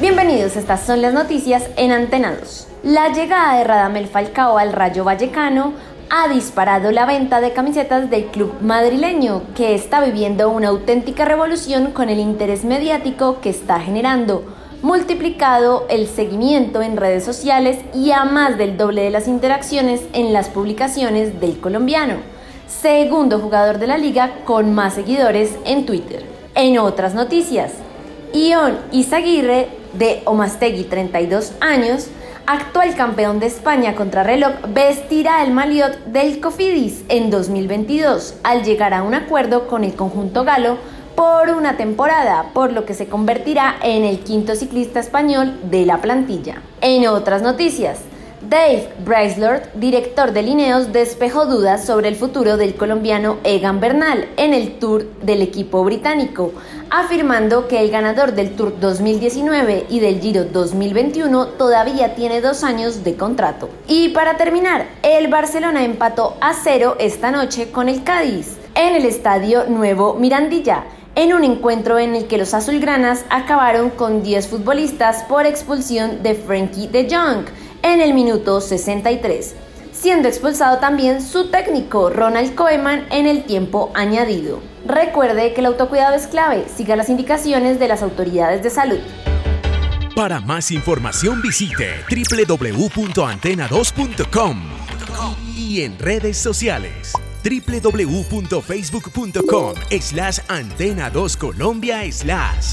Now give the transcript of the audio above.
Bienvenidos, estas son las noticias en Antena 2. La llegada de Radamel Falcao al Rayo Vallecano ha disparado la venta de camisetas del club madrileño, que está viviendo una auténtica revolución con el interés mediático que está generando multiplicado el seguimiento en redes sociales y a más del doble de las interacciones en las publicaciones del colombiano, segundo jugador de la liga con más seguidores en Twitter. En otras noticias, Ion Izaguirre, de Omastegui 32 años, actual campeón de España contra reloj, vestirá el maliot del Cofidis en 2022 al llegar a un acuerdo con el conjunto galo por una temporada, por lo que se convertirá en el quinto ciclista español de la plantilla. En otras noticias, Dave Brycelord, director de Lineos, despejó dudas sobre el futuro del colombiano Egan Bernal en el Tour del equipo británico, afirmando que el ganador del Tour 2019 y del Giro 2021 todavía tiene dos años de contrato. Y para terminar, el Barcelona empató a cero esta noche con el Cádiz en el Estadio Nuevo Mirandilla en un encuentro en el que los azulgranas acabaron con 10 futbolistas por expulsión de Frankie de Jong en el minuto 63, siendo expulsado también su técnico Ronald Koeman en el tiempo añadido. Recuerde que el autocuidado es clave, siga las indicaciones de las autoridades de salud. Para más información visite www.antena2.com y en redes sociales www.facebook.com slash antena 2 Colombia slash.